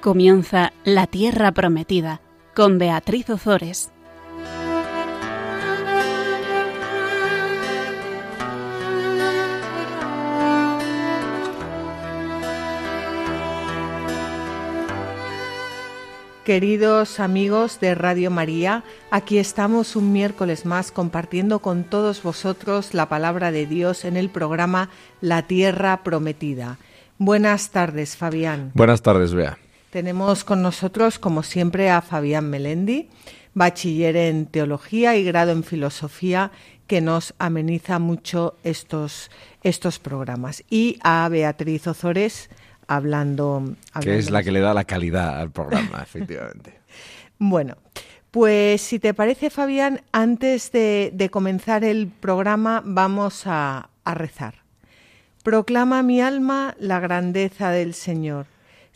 Comienza La Tierra Prometida con Beatriz Ozores. Queridos amigos de Radio María, aquí estamos un miércoles más compartiendo con todos vosotros la palabra de Dios en el programa La Tierra Prometida. Buenas tardes, Fabián. Buenas tardes, Bea. Tenemos con nosotros, como siempre, a Fabián Melendi, bachiller en Teología y grado en Filosofía, que nos ameniza mucho estos, estos programas. Y a Beatriz Ozores, hablando, Que es la que le da la calidad al programa, efectivamente. Bueno, pues si te parece, Fabián, antes de, comenzar el programa vamos a, a rezar. Proclama mi alma la grandeza del Señor.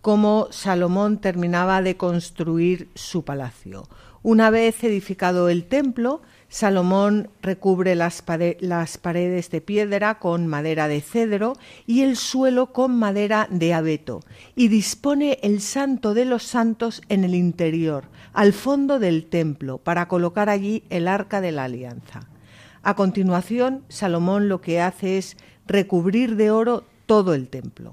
cómo Salomón terminaba de construir su palacio. Una vez edificado el templo, Salomón recubre las, paredes de piedra con madera de cedro y el suelo con madera de abeto, y dispone el santo de los santos en el interior, al fondo del templo, para colocar allí el arca de la alianza. A continuación, Salomón lo que hace es recubrir de oro todo el templo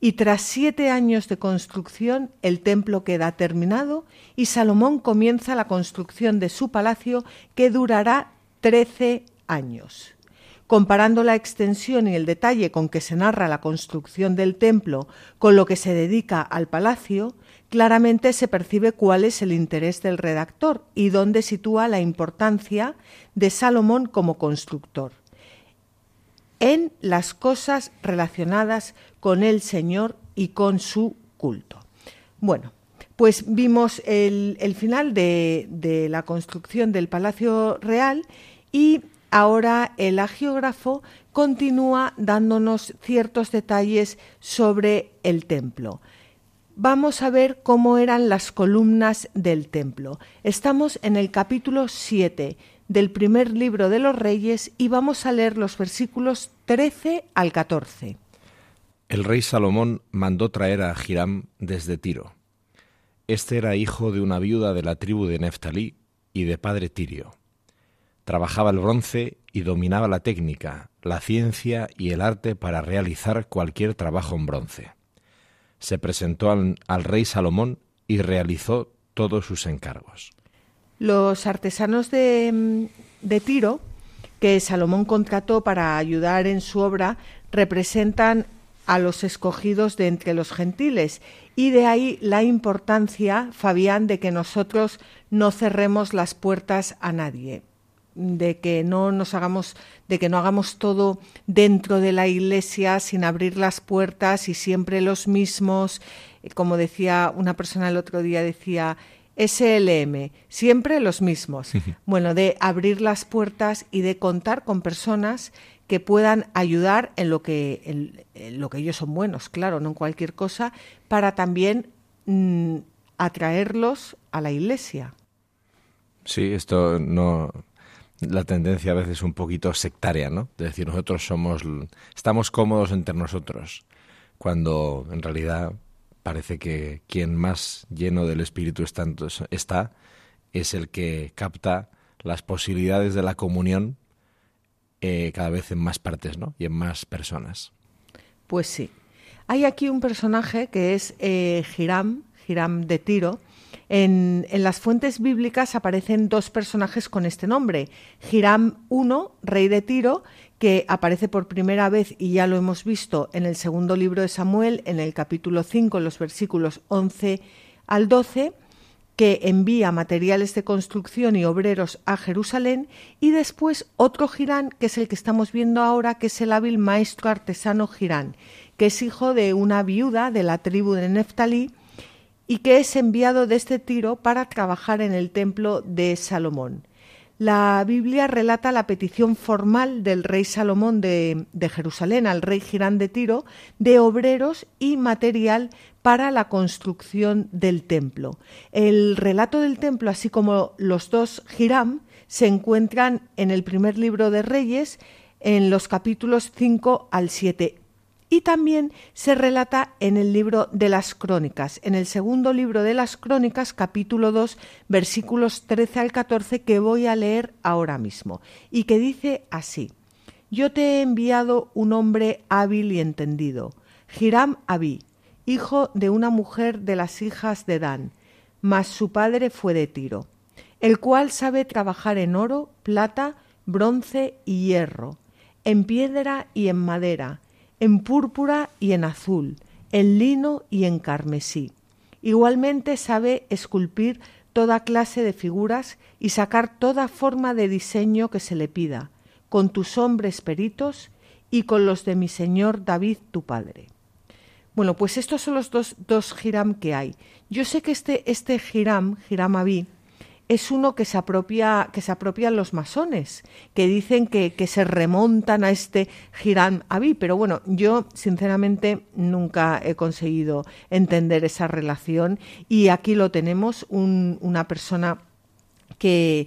y tras siete años de construcción el templo queda terminado y Salomón comienza la construcción de su palacio que durará trece años. Comparando la extensión y el detalle con que se narra la construcción del templo con lo que se dedica al palacio, claramente se percibe cuál es el interés del redactor y dónde sitúa la importancia de Salomón como constructor en las cosas relacionadas con el Señor y con su culto. Bueno, pues vimos el, final de, de, la construcción del Palacio Real y ahora el agiógrafo continúa dándonos ciertos detalles sobre el templo. Vamos a ver cómo eran las columnas del templo. Estamos en el capítulo 7 del primer libro de los Reyes y vamos a leer los versículos 13 al 14. El rey Salomón mandó traer a Hiram desde Tiro. Este era hijo de una viuda de la tribu de Neftalí y de padre Tirio. Trabajaba el bronce y dominaba la técnica, la ciencia y el arte para realizar cualquier trabajo en bronce. Se presentó al, al rey Salomón y realizó todos sus encargos. Los artesanos de, de Tiro, que Salomón contrató para ayudar en su obra, representan a los escogidos de entre los gentiles. Y de ahí la importancia, Fabián, de que nosotros no cerremos las puertas a nadie, de que no nos hagamos, de que no hagamos todo dentro de la iglesia sin abrir las puertas y siempre los mismos, como decía una persona el otro día decía SLM, siempre los mismos. Bueno, de abrir las puertas y de contar con personas que puedan ayudar en lo que, en, lo que ellos son buenos, claro, no en cualquier cosa, para también mm, atraerlos a la iglesia. Sí, esto no. La tendencia a veces es un poquito sectaria, ¿no? De decir, nosotros somos. Estamos cómodos entre nosotros, cuando en realidad parece que quien más lleno del Espíritu está es el que capta las posibilidades de la comunión eh, cada vez en más partes ¿no? y en más personas. Pues sí. Hay aquí un personaje que es eh, Hiram, de Tiro, En, las fuentes bíblicas aparecen dos personajes con este nombre. Hiram I, rey de Tiro, que aparece por primera vez y ya lo hemos visto en el segundo libro de Samuel, en el capítulo 5, en los versículos 11 al 12, que envía materiales de construcción y obreros a Jerusalén, y después otro Girán, que es el que estamos viendo ahora, que es el hábil maestro artesano Girán, que es hijo de una viuda de la tribu de Neftalí, y que es enviado de este Tiro para trabajar en el templo de Salomón. La Biblia relata la petición formal del rey Salomón de, Jerusalén al rey Girán de Tiro de obreros y material para la construcción del templo. El relato del templo, así como los dos Girán, se encuentran en el primer libro de Reyes, en los capítulos 5 al 7 y también se relata en el libro de las crónicas, en el segundo libro de las crónicas, capítulo 2, versículos 13 al 14, que voy a leer ahora mismo, y que dice así, Yo te he enviado un hombre hábil y entendido, Hiram Abí, hijo de una mujer de las hijas de Dan, mas su padre fue de Tiro, el cual sabe trabajar en oro, plata, bronce y hierro, en piedra y en madera, en púrpura y en azul, en lino y en carmesí. Igualmente sabe esculpir toda clase de figuras y sacar toda forma de diseño que se le pida, con tus hombres peritos y con los de mi señor David tu padre. Bueno, pues estos son los dos, dos que hay. Yo sé que este, este Hiram, Hiram es uno que se apropia, que se apropian los masones, que dicen que, se remontan a este Hiram Abí, pero bueno, yo sinceramente nunca he conseguido entender esa relación. Y aquí lo tenemos, una persona que,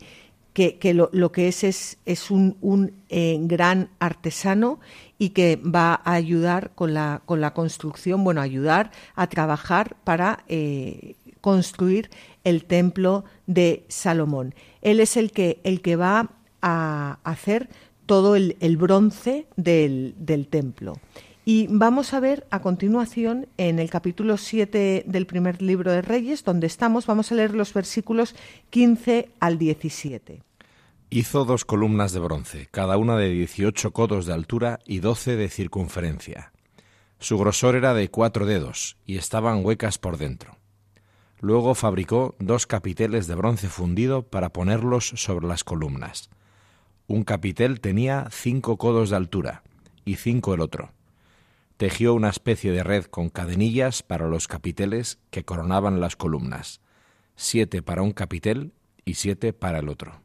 que, lo, que es es, es un, un eh, gran artesano y que va a ayudar con la, con la construcción, bueno, ayudar a trabajar para eh, construir el templo de Salomón. Él es el que, el que va a hacer todo el, bronce del, del, templo. Y vamos a ver a continuación en el capítulo 7 del primer libro de Reyes, donde estamos, vamos a leer los versículos 15 al 17. Hizo dos columnas de bronce, cada una de 18 codos de altura y 12 de circunferencia. Su grosor era de cuatro dedos y estaban huecas por dentro. Luego fabricó dos capiteles de bronce fundido para ponerlos sobre las columnas. Un capitel tenía cinco codos de altura y cinco el otro. Tejió una especie de red con cadenillas para los capiteles que coronaban las columnas, siete para un capitel y siete para el otro.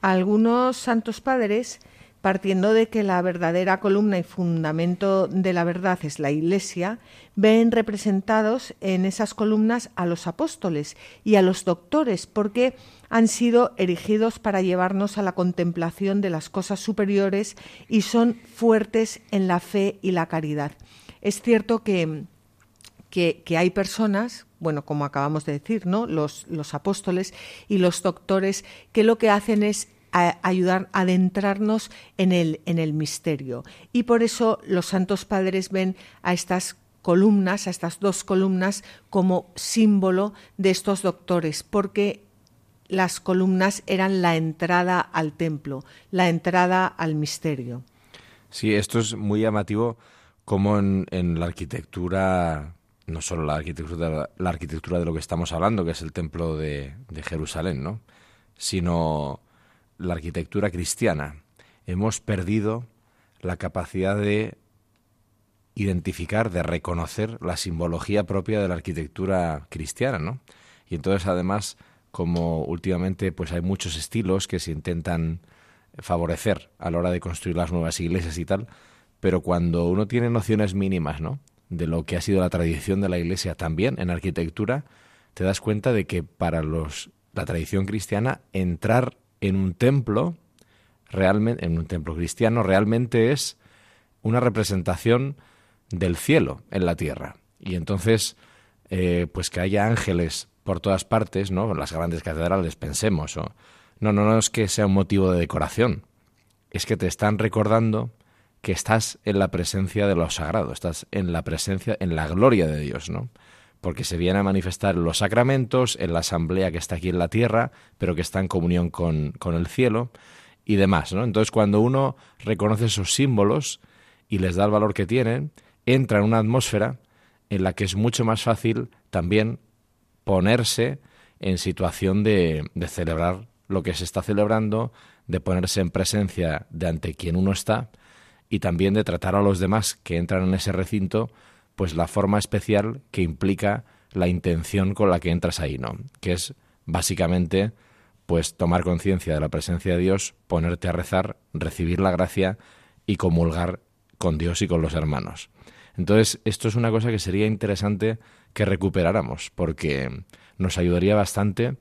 Algunos santos padres partiendo de que la verdadera columna y fundamento de la verdad es la Iglesia, ven representados en esas columnas a los apóstoles y a los doctores, porque han sido erigidos para llevarnos a la contemplación de las cosas superiores y son fuertes en la fe y la caridad. Es cierto que, que, hay personas, bueno, como acabamos de decir, ¿no? Los, los apóstoles y los doctores, que lo que hacen es a ayudar a adentrarnos en el, en el misterio. Y por eso los santos padres ven a estas columnas, a estas dos columnas, como símbolo de estos doctores, porque las columnas eran la entrada al templo, la entrada al misterio. Sí, esto es muy llamativo como en, la arquitectura, no solo la arquitectura, la arquitectura de lo que estamos hablando, que es el templo de, de Jerusalén, ¿no? sino la arquitectura cristiana. Hemos perdido la capacidad de identificar, de reconocer la simbología propia de la arquitectura cristiana, ¿no? Y entonces, además, como últimamente pues hay muchos estilos que se intentan favorecer a la hora de construir las nuevas iglesias y tal, pero cuando uno tiene nociones mínimas, ¿no? de lo que ha sido la tradición de la iglesia también en arquitectura, te das cuenta de que para los la tradición cristiana entrar en un templo, realmente, en un templo cristiano, realmente es una representación del cielo en la tierra. Y entonces, eh, pues que haya ángeles por todas partes, ¿no? En las grandes catedrales, pensemos. No, no, no es que sea un motivo de decoración. Es que te están recordando que estás en la presencia de lo sagrado, estás en la presencia, en la gloria de Dios, ¿no? Porque se viene a manifestar en los sacramentos, en la asamblea que está aquí en la tierra, pero que está en comunión con, con el cielo y demás. ¿no? Entonces, cuando uno reconoce esos símbolos y les da el valor que tienen, entra en una atmósfera en la que es mucho más fácil también ponerse en situación de, de celebrar lo que se está celebrando, de ponerse en presencia de ante quien uno está y también de tratar a los demás que entran en ese recinto, pues la forma especial que implica la intención con la que entras ahí, ¿no? Que es básicamente pues tomar conciencia de la presencia de Dios, ponerte a rezar, recibir la gracia y comulgar con Dios y con los hermanos. Entonces, esto es una cosa que sería interesante que recuperáramos, porque nos ayudaría bastante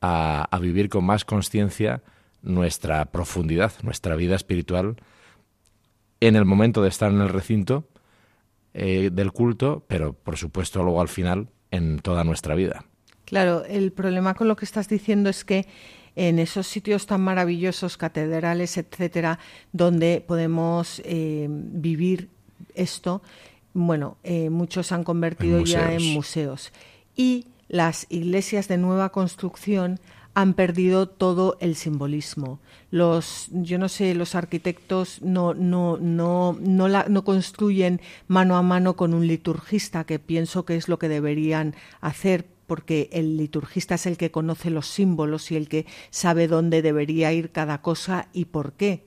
a, a vivir con más conciencia nuestra profundidad, nuestra vida espiritual, en el momento de estar en el recinto eh, del culto, pero por supuesto luego al final en toda nuestra vida. Claro, el problema con lo que estás diciendo es que en esos sitios tan maravillosos, catedrales, etcétera, donde podemos eh, vivir esto, bueno, eh, muchos han convertido ya en museos. Y las iglesias de nueva construcción han perdido todo el simbolismo. Los, yo no sé, los arquitectos no, no, no, no, la, no construyen mano a mano con un liturgista, que pienso que es lo que deberían hacer, porque el liturgista es el que conoce los símbolos y el que sabe dónde debería ir cada cosa y por qué.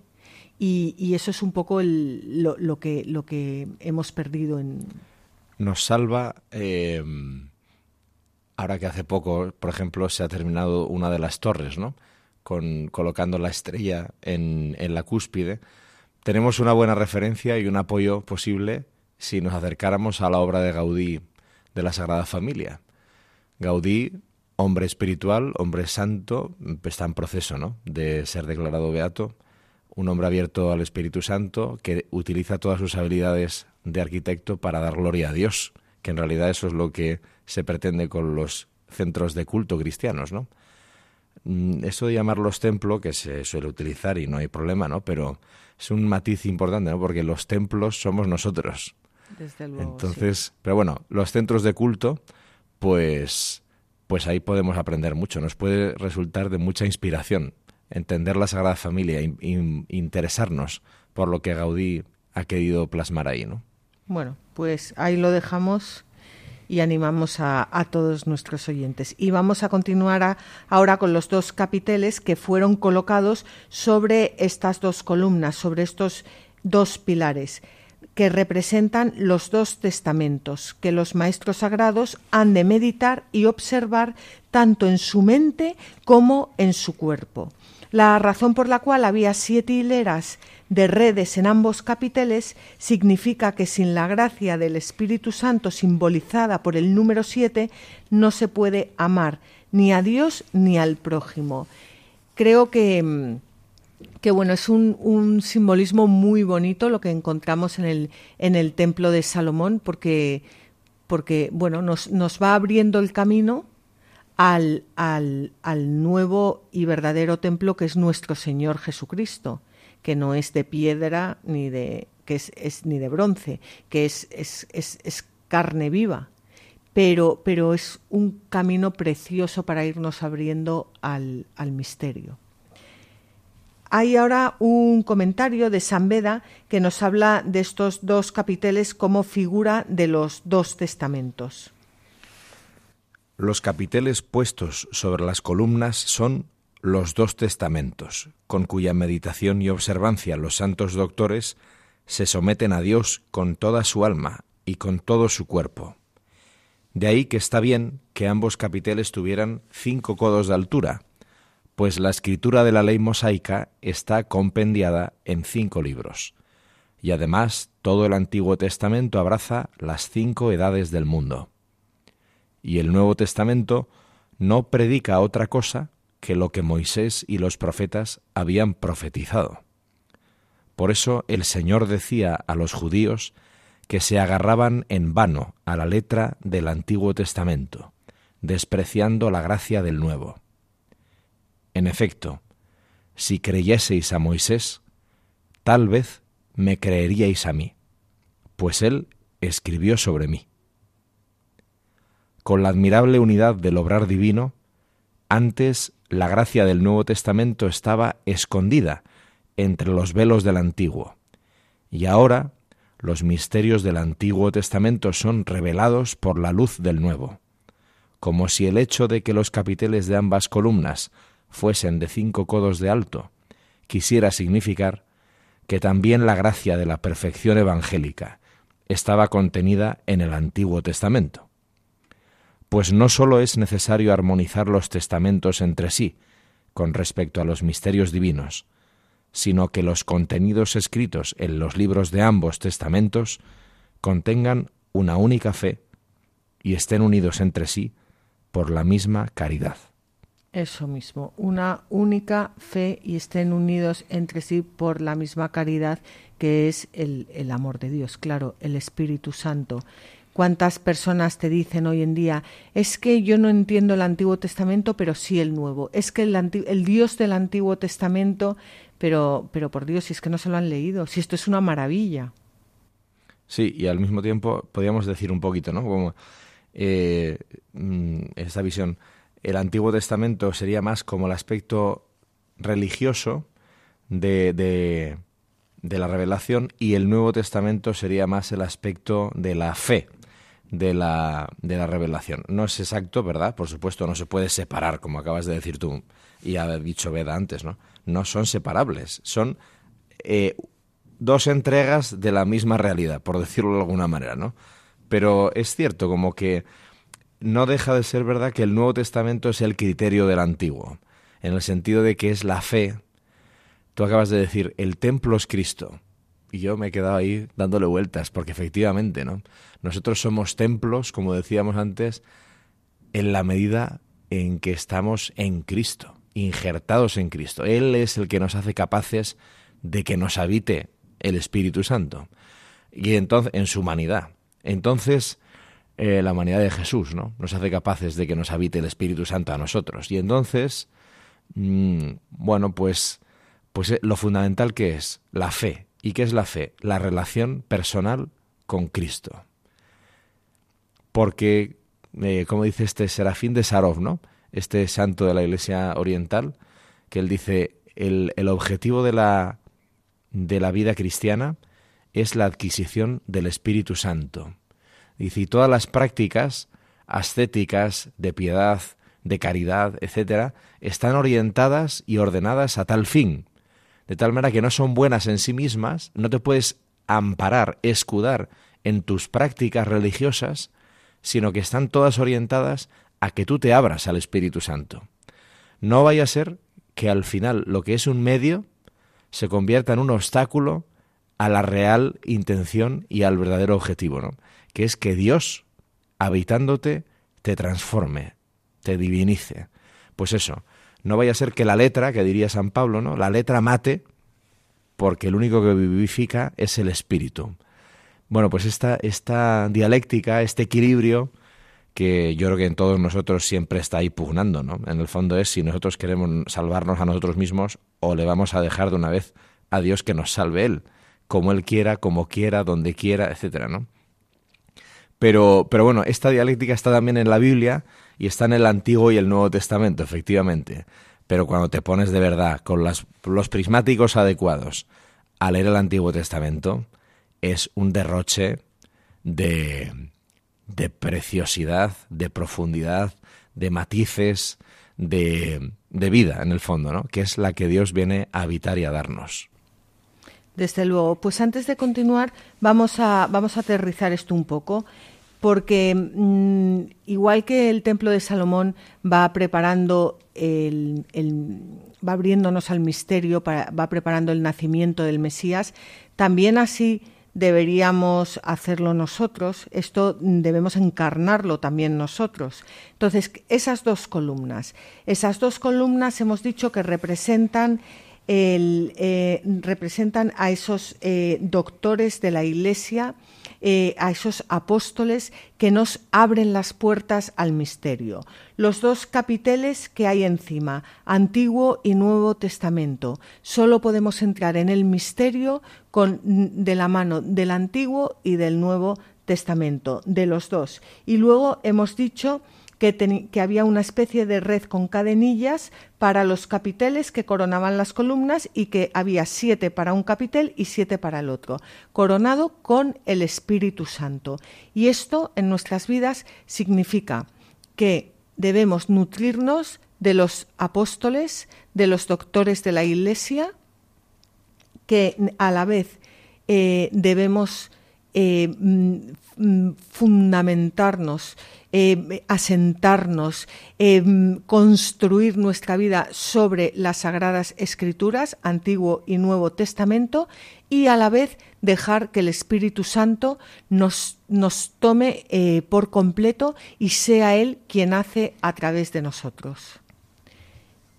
Y, eso es un poco el, lo, lo, que, lo que hemos perdido en... Nos salva... Eh ahora que hace poco, por ejemplo, se ha terminado una de las torres, ¿no? Con, colocando la estrella en, en la cúspide, tenemos una buena referencia y un apoyo posible si nos acercáramos a la obra de Gaudí de la Sagrada Familia. Gaudí, hombre espiritual, hombre santo, está en proceso ¿no? de ser declarado beato, un hombre abierto al Espíritu Santo que utiliza todas sus habilidades de arquitecto para dar gloria a Dios, que en realidad eso es lo que se pretende con los centros de culto cristianos, ¿no? Mm, eso de llamarlos templo, que se suele utilizar y no hay problema, ¿no? Pero es un matiz importante, ¿no? Porque los templos somos nosotros. Desde luego. Entonces, pero bueno, los centros de culto, pues, pues ahí podemos aprender mucho. Nos puede resultar de mucha inspiración entender la Sagrada Familia, e interesarnos por lo que Gaudí ha querido plasmar ahí, ¿no? Bueno, pues ahí lo dejamos y animamos a, todos nuestros oyentes. Y vamos a continuar ahora con los dos capiteles que fueron colocados sobre estas dos columnas, sobre estos dos pilares que representan los dos testamentos que los maestros sagrados han de meditar y observar tanto en su mente como en su cuerpo. La razón por la cual había siete hileras de redes en ambos capiteles significa que sin la gracia del Espíritu Santo simbolizada por el número siete no se puede amar ni a Dios ni al prójimo. Creo que, mm, que bueno, es un, un, simbolismo muy bonito lo que encontramos en el, en el templo de Salomón, porque, porque bueno, nos, nos va abriendo el camino al, al, al nuevo y verdadero templo que es nuestro Señor Jesucristo que no es de piedra ni de que es, es ni de bronce, que es, es, es, carne viva, pero, pero, es un camino precioso para irnos abriendo al, al misterio. Hay ahora un comentario de San Beda que nos habla de estos dos capiteles como figura de los dos testamentos. Los capiteles puestos sobre las columnas son los dos testamentos, con cuya meditación y observancia los santos doctores se someten a Dios con toda su alma y con todo su cuerpo. De ahí que está bien que ambos capiteles tuvieran cinco codos de altura, pues la escritura de la ley mosaica está compendiada en cinco libros, y además todo el Antiguo Testamento abraza las cinco edades del mundo. Y el Nuevo Testamento no predica otra cosa que lo que Moisés y los profetas habían profetizado. Por eso el Señor decía a los judíos que se agarraban en vano a la letra del Antiguo Testamento, despreciando la gracia del Nuevo. En efecto, si creyeseis a Moisés, tal vez me creeríais a mí, pues él escribió sobre mí. Con la admirable unidad del obrar divino, antes la gracia del Nuevo Testamento estaba escondida entre los velos del Antiguo, y ahora los misterios del Antiguo Testamento son revelados por la luz del Nuevo, como si el hecho de que los capiteles de ambas columnas fuesen de cinco codos de alto quisiera significar que también la gracia de la perfección evangélica estaba contenida en el Antiguo Testamento. Pues no sólo es necesario armonizar los testamentos entre sí con respecto a los misterios divinos, sino que los contenidos escritos en los libros de ambos testamentos contengan una única fe y estén unidos entre sí por la misma caridad. Eso mismo, una única fe y estén unidos entre sí por la misma caridad que es el, el amor de Dios, claro, el Espíritu Santo. ¿Cuántas personas te dicen hoy en día, es que yo no entiendo el Antiguo Testamento, pero sí el Nuevo? Es que el, el Dios del Antiguo Testamento, pero, pero por Dios, si es que no se lo han leído, si esto es una maravilla. Sí, y al mismo tiempo podríamos decir un poquito, ¿no? Como eh, mm, esta visión el Antiguo Testamento sería más como el aspecto religioso de, de, la revelación y el Nuevo Testamento sería más el aspecto de la fe de la, de la revelación. No es exacto, ¿verdad? Por supuesto, no se puede separar, como acabas de decir tú y ha dicho Veda antes, ¿no? No son separables, son eh, dos entregas de la misma realidad, por decirlo de alguna manera, ¿no? Pero es cierto, como que no deja de ser verdad que el Nuevo Testamento es el criterio del Antiguo, en el sentido de que es la fe. Tú acabas de decir, el templo es Cristo. Y yo me he quedado ahí dándole vueltas, porque efectivamente, ¿no? Nosotros somos templos, como decíamos antes, en la medida en que estamos en Cristo, injertados en Cristo. Él es el que nos hace capaces de que nos habite el Espíritu Santo. Y entonces, en su humanidad. Entonces, eh, la humanidad de Jesús, ¿no? Nos hace capaces de que nos habite el Espíritu Santo a nosotros. Y entonces, mm, bueno, pues, pues eh, lo fundamental que es la fe. ¿Y qué es la fe? La relación personal con Cristo. Porque, eh, como dice este Serafín de Sarov, ¿no? Este santo de la Iglesia Oriental, que él dice, el, el objetivo de la, de la vida cristiana es la adquisición del Espíritu Santo. Dice, y todas las prácticas ascéticas, de piedad, de caridad, etcétera, están orientadas y ordenadas a tal fin, de tal manera que no son buenas en sí mismas, no te puedes amparar, escudar en tus prácticas religiosas, sino que están todas orientadas a que tú te abras al Espíritu Santo. No vaya a ser que al final lo que es un medio se convierta en un obstáculo a la real intención y al verdadero objetivo, ¿no? que es que Dios, habitándote, te transforme, te divinice. Pues eso, no vaya a ser que la letra, que diría San Pablo, ¿no? La letra mate, porque el único que vivifica es el espíritu. Bueno, pues esta, esta dialéctica, este equilibrio, que yo creo que en todos nosotros siempre está ahí pugnando, ¿no? En el fondo es si nosotros queremos salvarnos a nosotros mismos o le vamos a dejar de una vez a Dios que nos salve Él, como Él quiera, como quiera, donde quiera, etcétera, ¿no? Pero, pero bueno, esta dialéctica está también en la Biblia y está en el Antiguo y el Nuevo Testamento, efectivamente. Pero cuando te pones de verdad con los prismáticos adecuados a leer el Antiguo Testamento, es un derroche de, de preciosidad, de profundidad, de matices, de, de vida, en el fondo, ¿no? que es la que Dios viene a habitar y a darnos. Desde luego. Pues antes de continuar, vamos a, vamos a aterrizar esto un poco, porque mm, igual que el templo de Salomón va preparando el, va abriéndonos al misterio, va preparando el nacimiento del Mesías, también así deberíamos hacerlo nosotros, esto debemos encarnarlo también nosotros. Entonces, esas dos columnas, esas dos columnas hemos dicho que representan eh, representan a esos eh, doctores de la Iglesia, eh, a esos apóstoles que nos abren las puertas al misterio. Los dos capiteles que hay encima, Antiguo y Nuevo Testamento. Solo podemos entrar en el misterio con, de la mano del Antiguo y del Nuevo Testamento, de los dos. Y luego hemos dicho que, que, había una especie de red con cadenillas para los capiteles que coronaban las columnas y que había siete para un capitel y siete para el otro, coronado con el Espíritu Santo. Y esto en nuestras vidas significa que debemos nutrirnos de los apóstoles, de los doctores de la Iglesia, que a la vez eh, debemos eh, mm, mm, fundamentarnos, eh, asentarnos, mm, construir nuestra vida sobre las sagradas escrituras, Antiguo y Nuevo Testamento, y a la vez dejar que el Espíritu Santo nos, nos tome por completo y sea Él quien hace a través de nosotros.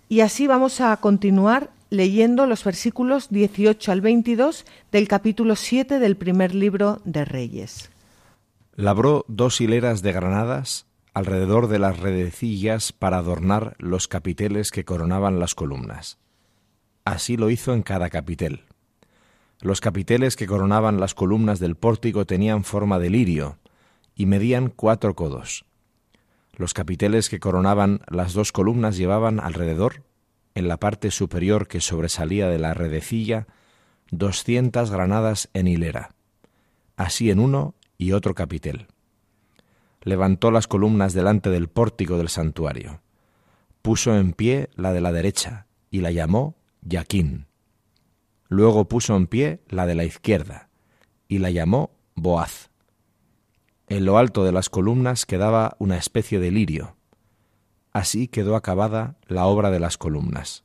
Y así vamos a continuar leyendo los versículos 18 al 22 del capítulo 7 del primer libro de Reyes. Labró dos hileras de granadas alrededor de las redecillas para adornar los capiteles que coronaban las columnas. Así lo hizo en cada capitel. Los capiteles que coronaban las columnas del pórtico tenían forma de lirio y medían cuatro codos. Los capiteles que coronaban las dos columnas llevaban alrededor en la parte superior que sobresalía de la redecilla, doscientas granadas en hilera, así en uno y otro capitel. Levantó las columnas delante del pórtico del santuario. Puso en pie la de la derecha y la llamó Yaquín. Luego puso en pie la de la izquierda y la llamó Boaz. En lo alto de las columnas quedaba una especie de lirio, Así quedó acabada la obra de las columnas.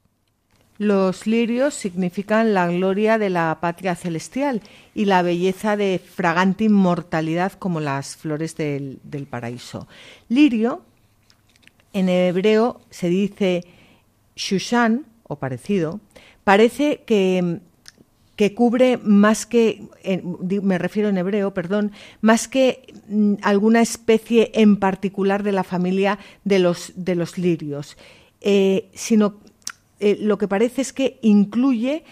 Los lirios significan la gloria de la patria celestial y la belleza de fragante inmortalidad como las flores del, paraíso. Lirio, en hebreo se dice shushan o parecido, parece que que cubre más que, me refiero en hebreo, perdón, más que mm, alguna especie en particular de la familia de los, de los lirios, eh, sino eh, lo que parece es que incluye,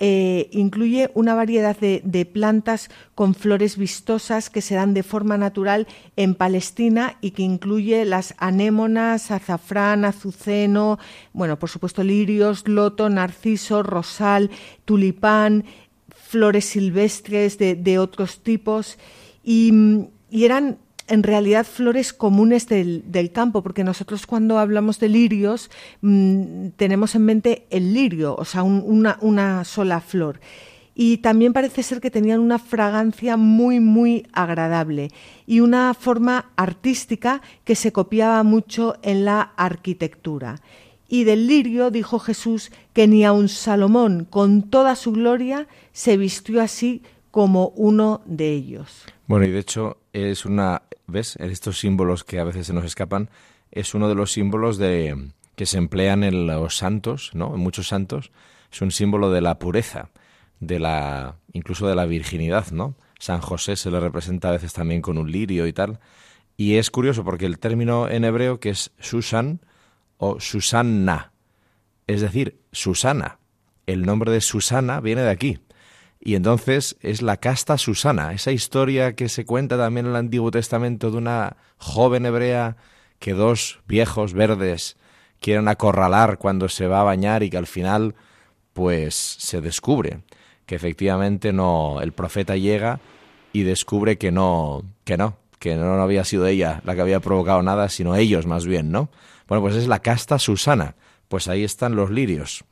eh, incluye una variedad de, plantas con flores vistosas que se dan de forma natural en Palestina y que incluye las anémonas, azafrán, azuceno, bueno, por supuesto lirios, loto, narciso, rosal, tulipán, flores silvestres de, de otros tipos. Y, y eran en realidad flores comunes del, campo, porque nosotros cuando hablamos de lirios mm, tenemos en mente el lirio, o sea, una, una sola flor y también parece ser que tenían una fragancia muy muy agradable y una forma artística que se copiaba mucho en la arquitectura. Y del lirio dijo Jesús que ni aun Salomón con toda su gloria se vistió así como uno de ellos. Bueno, y de hecho es una ¿ves? Estos símbolos que a veces se nos escapan, es uno de los símbolos de, que se emplean en los santos, ¿no? En muchos santos, es un símbolo de la pureza, de la, incluso de la virginidad, ¿no? San José se le representa a veces también con un lirio y tal. Y es curioso porque el término en hebreo que es Susan o Susanna, es decir, Susana. El nombre de Susana viene de aquí. Y entonces es la casta Susana, esa historia que se cuenta también en el Antiguo Testamento de una joven hebrea que dos viejos verdes quieren acorralar cuando se va a bañar y que al final pues se descubre que efectivamente no el profeta llega y descubre que no que no que no había sido ella la que había provocado nada sino ellos más bien no bueno pues es la casta Susana. Pues ahí están los lirios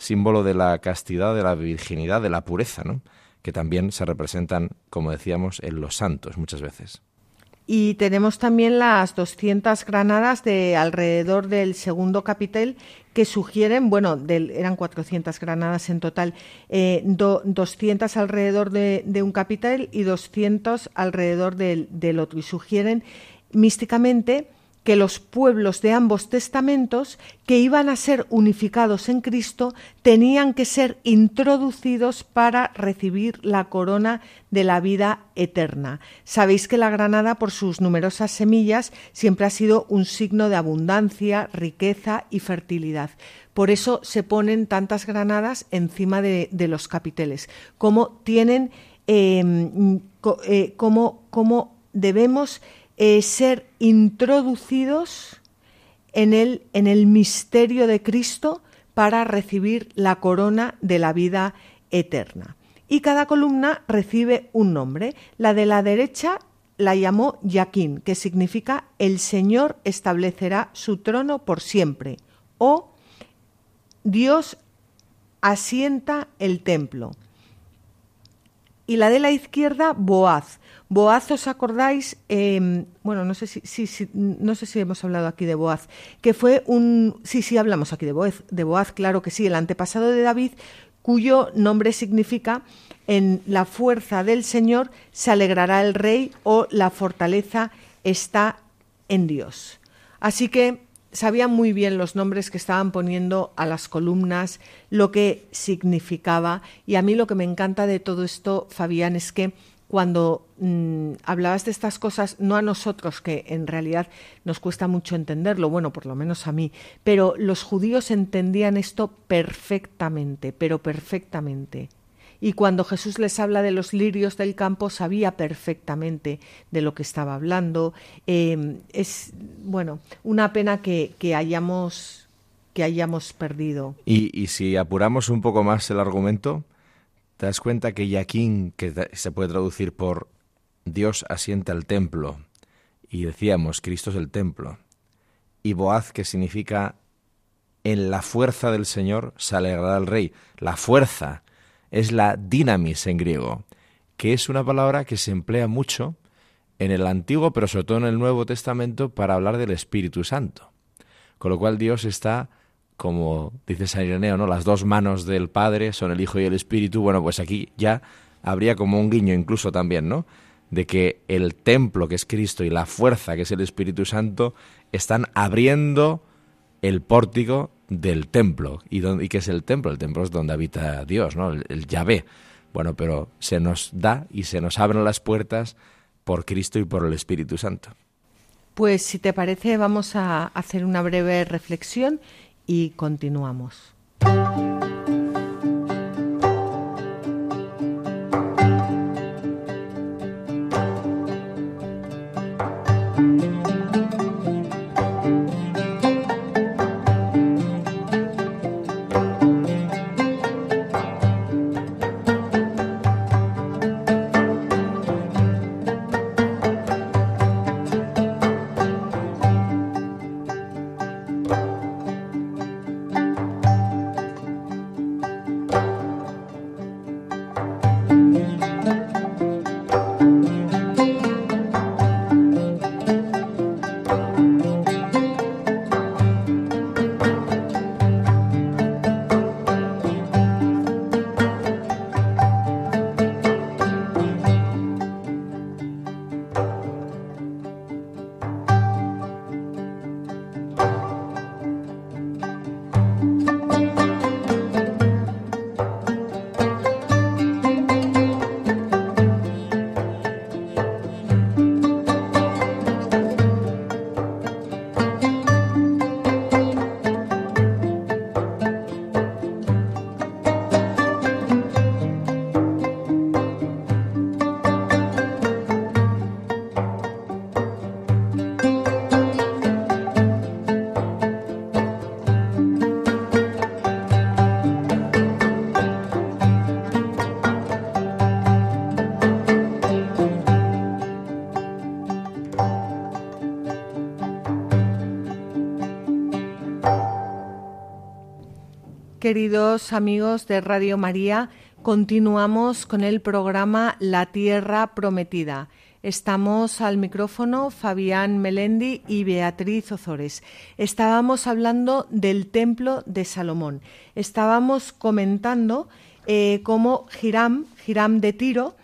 símbolo de la castidad, de la virginidad, de la pureza, ¿no? que también se representan, como decíamos, en los santos muchas veces. Y tenemos también las 200 granadas de alrededor del segundo capitel que sugieren, bueno, eran 400 granadas en total, 200 eh, alrededor de, un capitel y 200 alrededor del, del otro. Y sugieren místicamente que los pueblos de ambos testamentos que iban a ser unificados en Cristo tenían que ser introducidos para recibir la corona de la vida eterna. Sabéis que la granada, por sus numerosas semillas, siempre ha sido un signo de abundancia, riqueza y fertilidad. Por eso se ponen tantas granadas encima de, los capiteles, como tienen em, eh, cómo, debemos ser introducidos en el, en el misterio de Cristo para recibir la corona de la vida eterna. Y cada columna recibe un nombre. La de la derecha la llamó Yaquín, que significa el Señor establecerá su trono por siempre, o Dios asienta el templo. Y la de la izquierda, Boaz. Boaz, ¿os acordáis? Em, bueno, no sé si, hemos hablado aquí de Boaz, que fue un... Sí, sí, hablamos aquí de Boaz, de Boaz, claro que sí, el antepasado de David, cuyo nombre significa en la fuerza del Señor se alegrará el rey o la fortaleza está en Dios. Así que sabían muy bien los nombres que estaban poniendo a las columnas, lo que significaba. Y a mí lo que me encanta de todo esto, Fabián, es que cuando mm, hablabas de estas cosas, no a nosotros, que en realidad nos cuesta mucho entenderlo, bueno, por lo menos a mí, pero los judíos entendían esto perfectamente, pero perfectamente y cuando Jesús les habla de los lirios del campo sabía perfectamente de lo que estaba hablando. Em, es, bueno, una pena que, hayamos, que hayamos perdido. Y, si apuramos un poco más el argumento, te das cuenta que Yaquín, que se puede traducir por Dios asienta el templo, y decíamos, Cristo es el templo, y Boaz, que significa en la fuerza del Señor se alegrará el rey. La fuerza, es la dinamis en griego, que es una palabra que se emplea mucho en el Antiguo, pero sobre todo en el Nuevo Testamento, para hablar del Espíritu Santo. Con lo cual Dios está, como dice San Ireneo, ¿no? las dos manos del Padre son el Hijo y el Espíritu. Bueno, pues aquí ya habría como un guiño incluso también, ¿no? De que el templo que es Cristo y la fuerza que es el Espíritu Santo están abriendo el pórtico del templo. ¿Y, dónde, ¿Y qué es el templo? El templo es donde habita Dios, ¿no? El, el Yahvé. Bueno, pero se nos da y se nos abren las puertas por Cristo y por el Espíritu Santo. Pues si te parece, vamos a hacer una breve reflexión y continuamos. Queridos amigos de Radio María, continuamos con el programa La Tierra Prometida. Estamos al micrófono Fabián Melendi y Beatriz Ozores. Estábamos hablando del templo de Salomón. Estábamos comentando eh, cómo Hiram, Hiram de Tiro,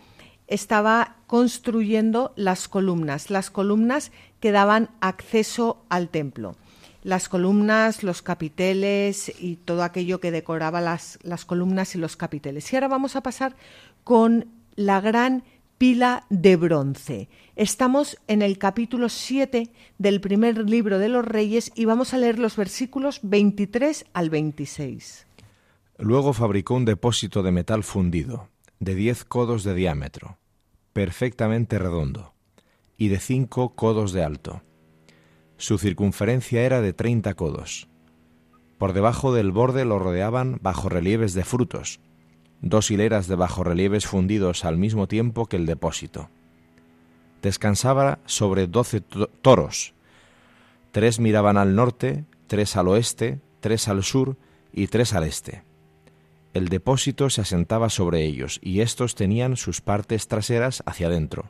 estaba construyendo las columnas, las columnas que daban acceso al templo las columnas, los capiteles y todo aquello que decoraba las, las columnas y los capiteles. Y ahora vamos a pasar con la gran pila de bronce. Estamos en el capítulo 7 del primer libro de los Reyes y vamos a leer los versículos 23 al 26. Luego fabricó un depósito de metal fundido. de diez codos de diámetro, perfectamente redondo, y de cinco codos de alto. Su circunferencia era de treinta codos. Por debajo del borde lo rodeaban bajorrelieves de frutos, dos hileras de bajorrelieves fundidos al mismo tiempo que el depósito. Descansaba sobre doce toros. Tres miraban al norte, tres al oeste, tres al sur y tres al este. El depósito se asentaba sobre ellos y éstos tenían sus partes traseras hacia adentro.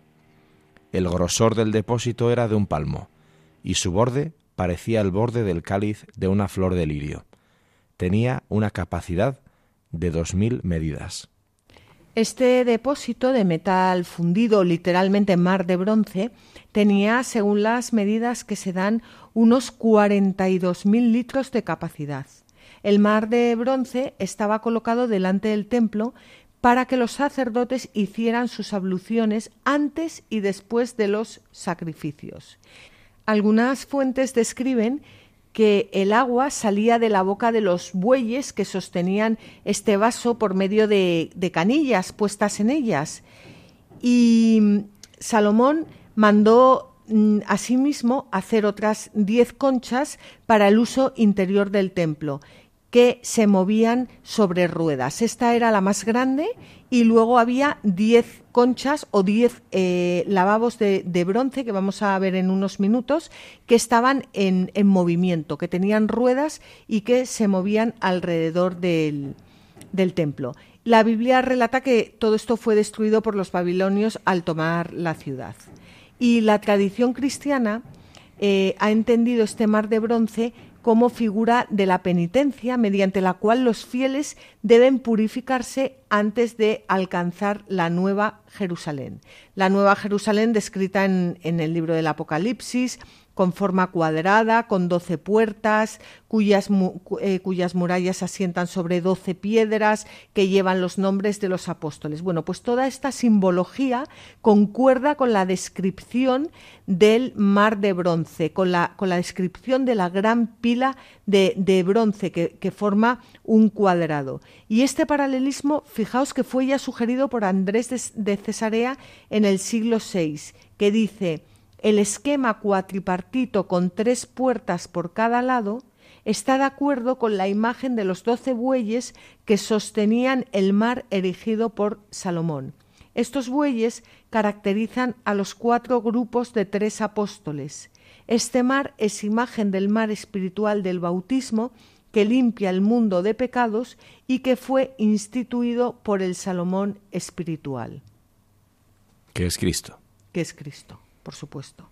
El grosor del depósito era de un palmo, y su borde parecía el borde del cáliz de una flor de lirio. Tenía una capacidad de dos mil medidas. Este depósito de metal fundido, literalmente mar de bronce, tenía, según las medidas que se dan, unos mil litros de capacidad. El mar de bronce estaba colocado delante del templo para que los sacerdotes hicieran sus abluciones antes y después de los sacrificios. Algunas fuentes describen que el agua salía de la boca de los bueyes que sostenían este vaso por medio de, canillas puestas en ellas. Y Salomón mandó mm, asimismo hacer otras diez conchas para el uso interior del templo que se movían sobre ruedas. Esta era la más grande y luego había diez conchas o diez eh, lavabos de, bronce que vamos a ver en unos minutos que estaban en, movimiento, que tenían ruedas y que se movían alrededor del, templo. La Biblia relata que todo esto fue destruido por los babilonios al tomar la ciudad. Y la tradición cristiana eh, ha entendido este mar de bronce como figura de la penitencia mediante la cual los fieles deben purificarse antes de alcanzar la nueva Jerusalén. La nueva Jerusalén descrita en, en el libro del Apocalipsis, con forma cuadrada, con doce puertas, cuyas, eh, cuyas murallas asientan sobre doce piedras que llevan los nombres de los apóstoles. Bueno, pues toda esta simbología concuerda con la descripción del mar de bronce, con la, con la descripción de la gran pila de, bronce que, que, forma un cuadrado. Y este paralelismo, fijaos que fue ya sugerido por Andrés de, de Cesarea en el siglo VI, que dice, el esquema cuatripartito con tres puertas por cada lado está de acuerdo con la imagen de los doce bueyes que sostenían el mar erigido por Salomón. Estos bueyes caracterizan a los cuatro grupos de tres apóstoles. Este mar es imagen del mar espiritual del bautismo que limpia el mundo de pecados y que fue instituido por el Salomón espiritual. Que es Cristo. Que es Cristo por supuesto.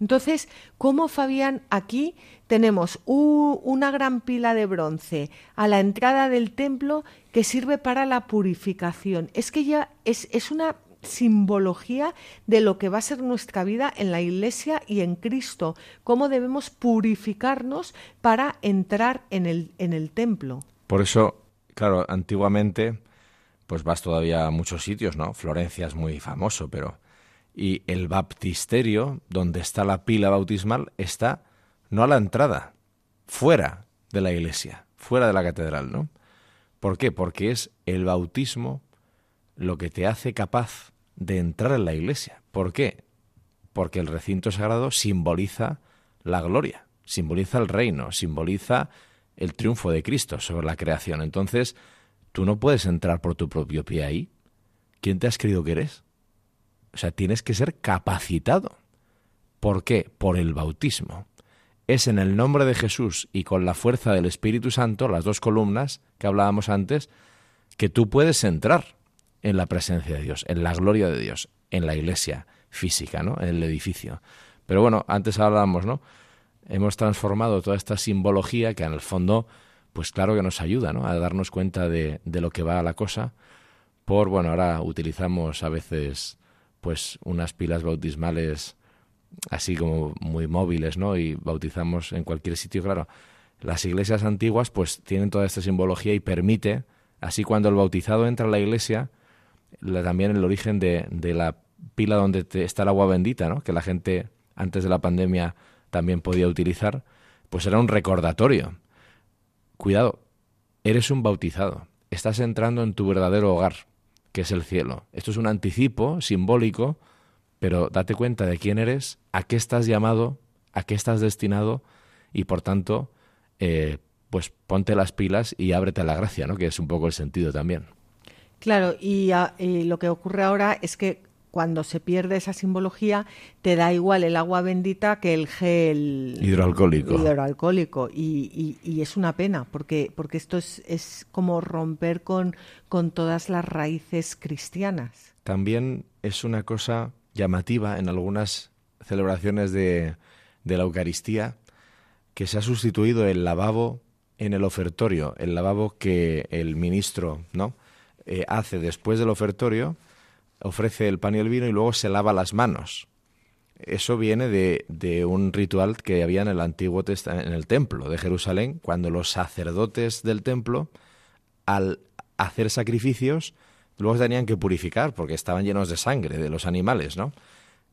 Entonces, ¿cómo Fabián aquí tenemos una gran pila de bronce a la entrada del templo que sirve para la purificación? Es que ya es, es una simbología de lo que va a ser nuestra vida en la Iglesia y en Cristo, cómo debemos purificarnos para entrar en el, en el templo. Por eso, claro, antiguamente, pues vas todavía a muchos sitios, ¿no? Florencia es muy famoso, pero y el baptisterio, donde está la pila bautismal, está no a la entrada, fuera de la iglesia, fuera de la catedral, ¿no? ¿Por qué? Porque es el bautismo lo que te hace capaz de entrar en la iglesia. ¿Por qué? Porque el recinto sagrado simboliza la gloria, simboliza el reino, simboliza el triunfo de Cristo sobre la creación. Entonces, tú no puedes entrar por tu propio pie ahí. ¿Quién te has creído que eres? O sea, tienes que ser capacitado. ¿Por qué? Por el bautismo. Es en el nombre de Jesús y con la fuerza del Espíritu Santo, las dos columnas que hablábamos antes, que tú puedes entrar en la presencia de Dios, en la gloria de Dios, en la iglesia física, ¿no? En el edificio. Pero bueno, antes hablábamos, ¿no? Hemos transformado toda esta simbología que en el fondo, pues claro que nos ayuda, ¿no? A darnos cuenta de, lo que va a la cosa. Por, bueno, ahora utilizamos a veces pues unas pilas bautismales así como muy móviles, ¿no? Y bautizamos en cualquier sitio, claro. Las iglesias antiguas pues tienen toda esta simbología y permite, así cuando el bautizado entra a la iglesia, también el origen de, de la pila donde está el agua bendita, ¿no? Que la gente antes de la pandemia también podía utilizar, pues era un recordatorio. Cuidado, eres un bautizado, estás entrando en tu verdadero hogar, que es el cielo. Esto es un anticipo simbólico, pero date cuenta de quién eres, a qué estás llamado, a qué estás destinado y por tanto, eh, pues ponte las pilas y ábrete a la gracia, ¿no? Que es un poco el sentido también. Claro, y, y lo que ocurre ahora es que cuando se pierde esa simbología, te da igual el agua bendita que el gel hidroalcohólico. hidroalcohólico. Y, y, es una pena, porque, porque esto es, es como romper con, con todas las raíces cristianas. También es una cosa llamativa en algunas celebraciones de, de la Eucaristía que se ha sustituido el lavabo en el ofertorio, el lavabo que el ministro no eh, hace después del ofertorio ofrece el pan y el vino y luego se lava las manos. Eso viene de, de un ritual que había en el Antiguo Testamento, en el templo de Jerusalén, cuando los sacerdotes del templo, al hacer sacrificios, luego tenían que purificar porque estaban llenos de sangre de los animales, ¿no?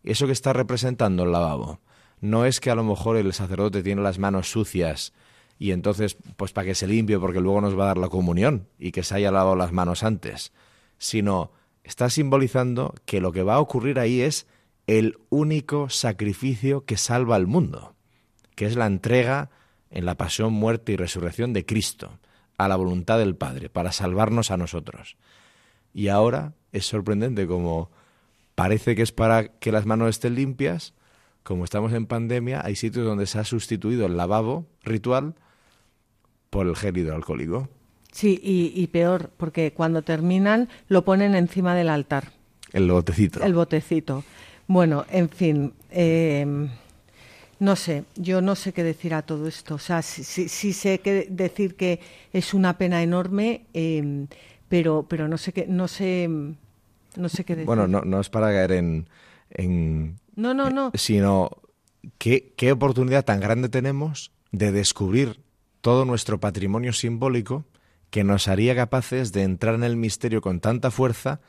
Eso que está representando el lavabo no es que a lo mejor el sacerdote tiene las manos sucias y entonces, pues para que se limpie porque luego nos va a dar la comunión y que se haya lavado las manos antes, sino está simbolizando que lo que va a ocurrir ahí es el único sacrificio que salva al mundo, que es la entrega en la pasión, muerte y resurrección de Cristo a la voluntad del Padre, para salvarnos a nosotros. Y ahora es sorprendente como parece que es para que las manos estén limpias, como estamos en pandemia, hay sitios donde se ha sustituido el lavabo ritual por el gel hidroalcohólico. Sí, y, peor, porque cuando terminan lo ponen encima del altar. El botecito. El botecito. Bueno, en fin, em, no sé, yo no sé qué decir a todo esto. O sea, sí, sé que decir que es una pena enorme, em, pero, pero no sé qué, no sé, no sé qué decir. Bueno, no, no es para caer en, en no, no, no. sino qué, qué oportunidad tan grande tenemos de descubrir todo nuestro patrimonio simbólico que nos haría capaces de entrar en el misterio con tanta fuerza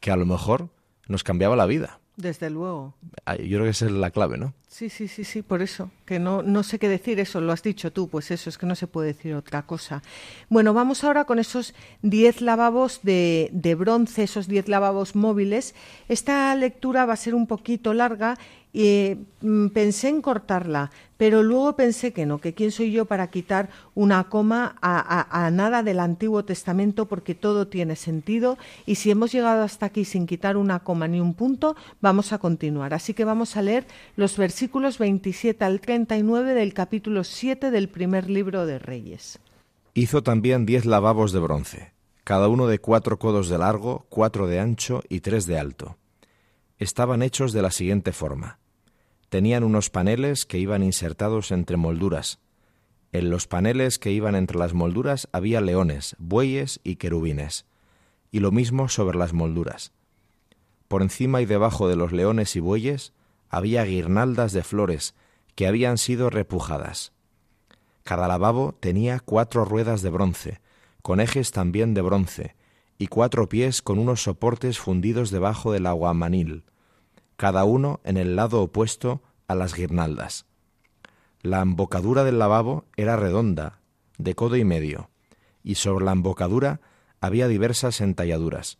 que a lo mejor nos cambiaba la vida. Desde luego. Yo creo que esa es la clave, ¿no? Sí, sí, sí, sí, por eso, que no, no sé qué decir, eso lo has dicho tú, pues eso, es que no se puede decir otra cosa. Bueno, vamos ahora con esos 10 lavabos de, de bronce, esos 10 lavabos móviles. Esta lectura va a ser un poquito larga y mm, pensé en cortarla, pero luego pensé que no, que quién soy yo para quitar una coma a, nada del Antiguo Testamento porque todo tiene sentido y si hemos llegado hasta aquí sin quitar una coma ni un punto, vamos a continuar. Así que vamos a leer los versículos 27 al 39 del capítulo 7 del primer libro de Reyes. Hizo también diez lavabos de bronce, cada uno de cuatro codos de largo, cuatro de ancho y tres de alto. Estaban hechos de la siguiente forma tenían unos paneles que iban insertados entre molduras. En los paneles que iban entre las molduras había leones, bueyes y querubines, y lo mismo sobre las molduras. Por encima y debajo de los leones y bueyes había guirnaldas de flores que habían sido repujadas. Cada lavabo tenía cuatro ruedas de bronce, con ejes también de bronce, y cuatro pies con unos soportes fundidos debajo del aguamanil cada uno en el lado opuesto a las guirnaldas. La embocadura del lavabo era redonda, de codo y medio, y sobre la embocadura había diversas entalladuras.